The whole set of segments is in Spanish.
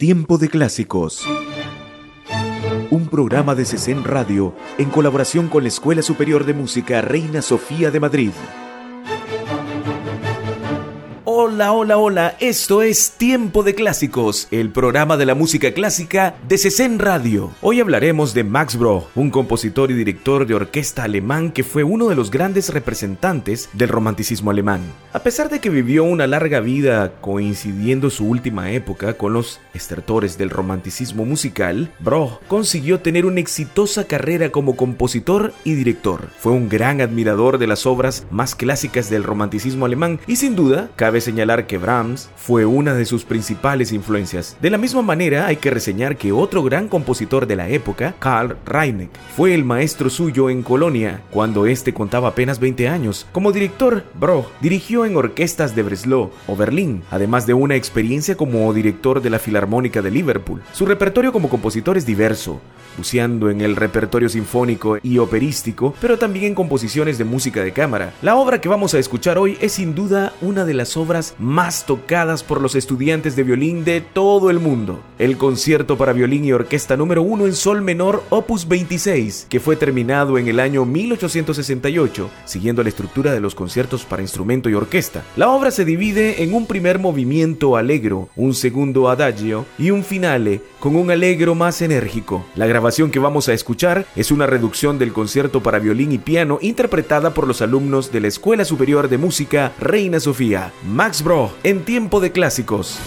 Tiempo de Clásicos. Un programa de CECEN Radio en colaboración con la Escuela Superior de Música Reina Sofía de Madrid. Hola, hola, hola, esto es Tiempo de Clásicos, el programa de la música clásica de CECEN Radio. Hoy hablaremos de Max Bruch, un compositor y director de orquesta alemán que fue uno de los grandes representantes del romanticismo alemán. A pesar de que vivió una larga vida coincidiendo su última época con los estertores del romanticismo musical, Bruch consiguió tener una exitosa carrera como compositor y director. Fue un gran admirador de las obras más clásicas del romanticismo alemán y sin duda cabe señalar que Brahms fue una de sus principales influencias. De la misma manera, hay que reseñar que otro gran compositor de la época, Karl Reineck, fue el maestro suyo en Colonia cuando este contaba apenas 20 años. Como director, Broch dirigió en orquestas de Breslau o Berlín, además de una experiencia como director de la Filarmónica de Liverpool. Su repertorio como compositor es diverso, buceando en el repertorio sinfónico y operístico, pero también en composiciones de música de cámara. La obra que vamos a escuchar hoy es sin duda una de las más tocadas por los estudiantes de violín de todo el mundo. El concierto para violín y orquesta número 1 en sol menor opus 26, que fue terminado en el año 1868, siguiendo la estructura de los conciertos para instrumento y orquesta. La obra se divide en un primer movimiento alegro, un segundo adagio y un finale con un alegro más enérgico. La grabación que vamos a escuchar es una reducción del concierto para violín y piano interpretada por los alumnos de la Escuela Superior de Música Reina Sofía. Max Bro, en tiempo de clásicos.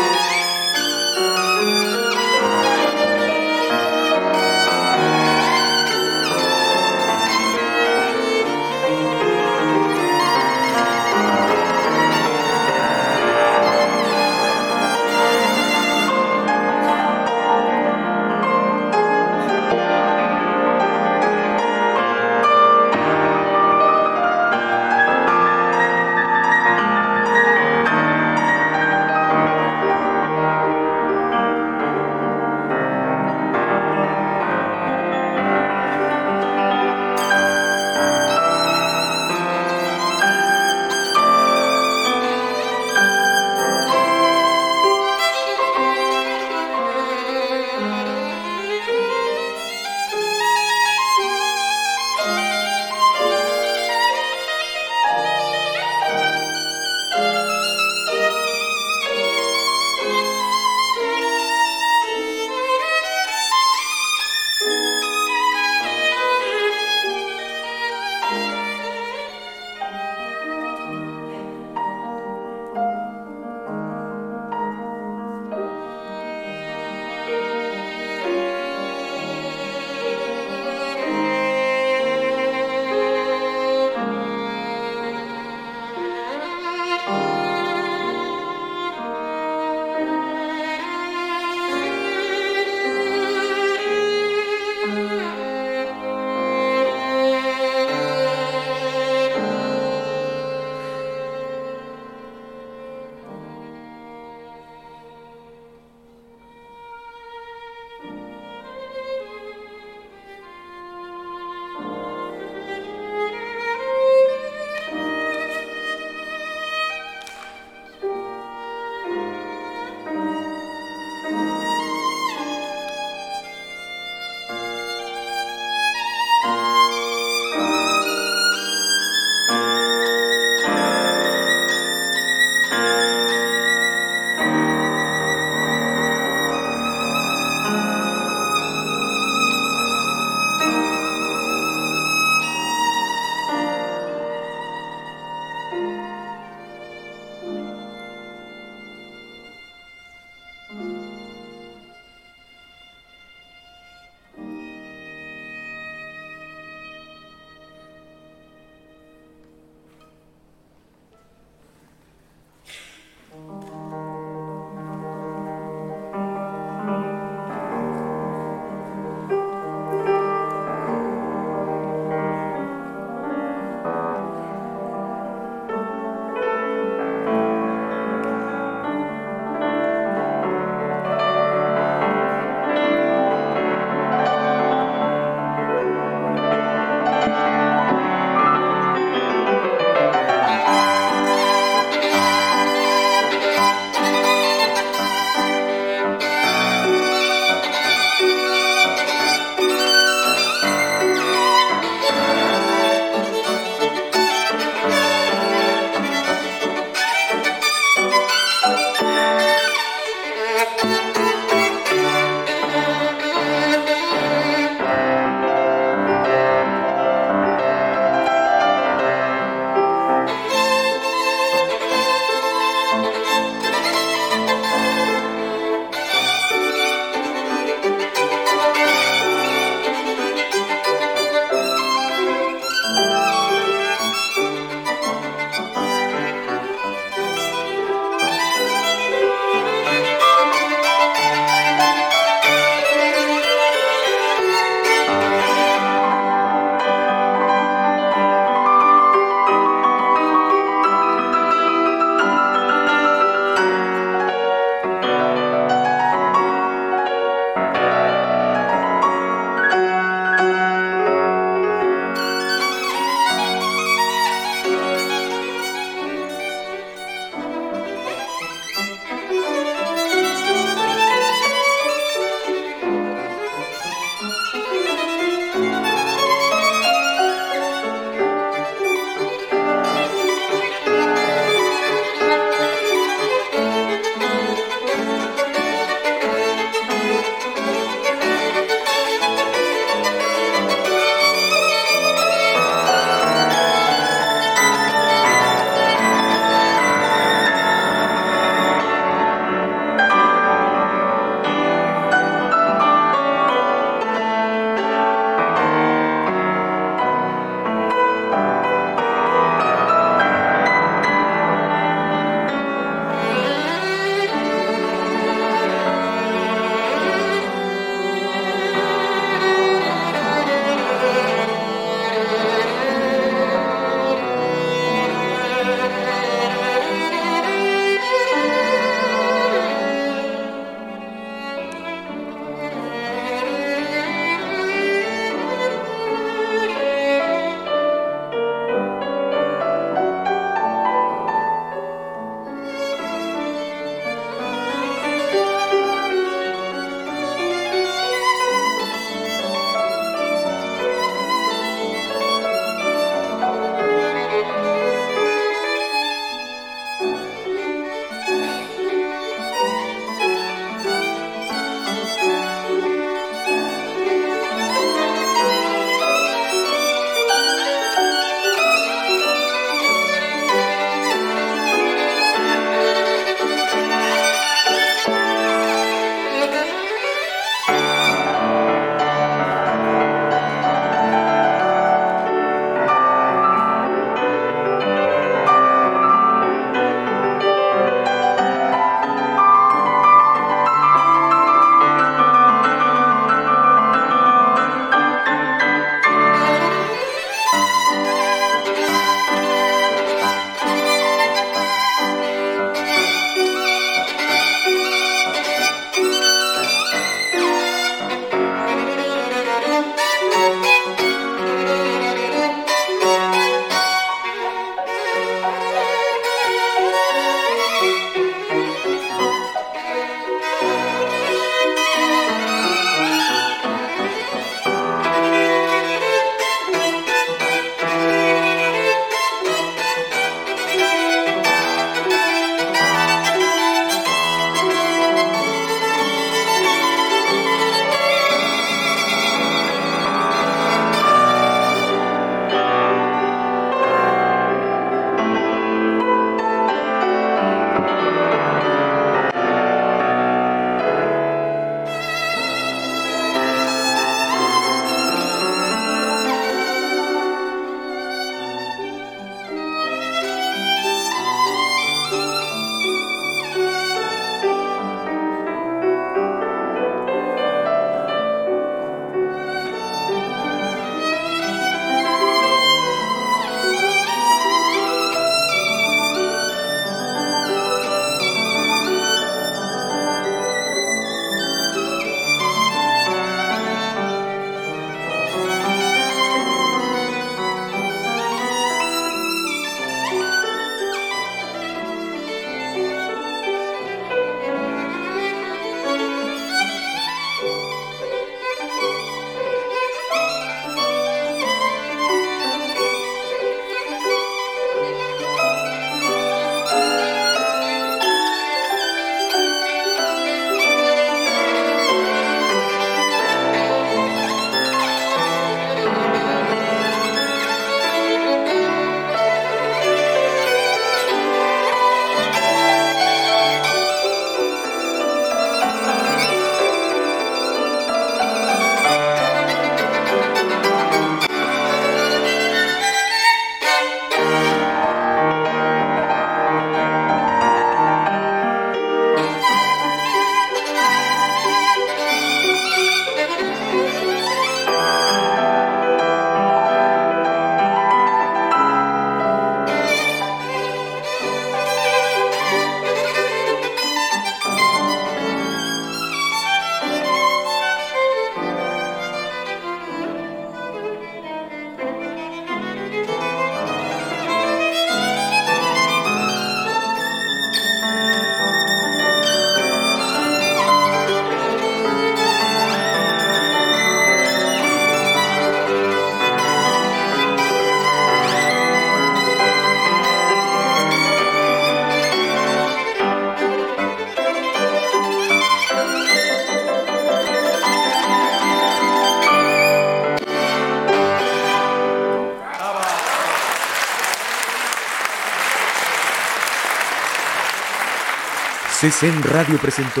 CESEN Radio presentó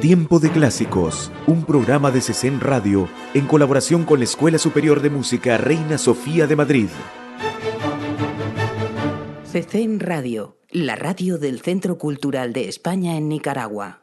Tiempo de Clásicos, un programa de CESEN Radio en colaboración con la Escuela Superior de Música Reina Sofía de Madrid. CESEN Radio, la radio del Centro Cultural de España en Nicaragua.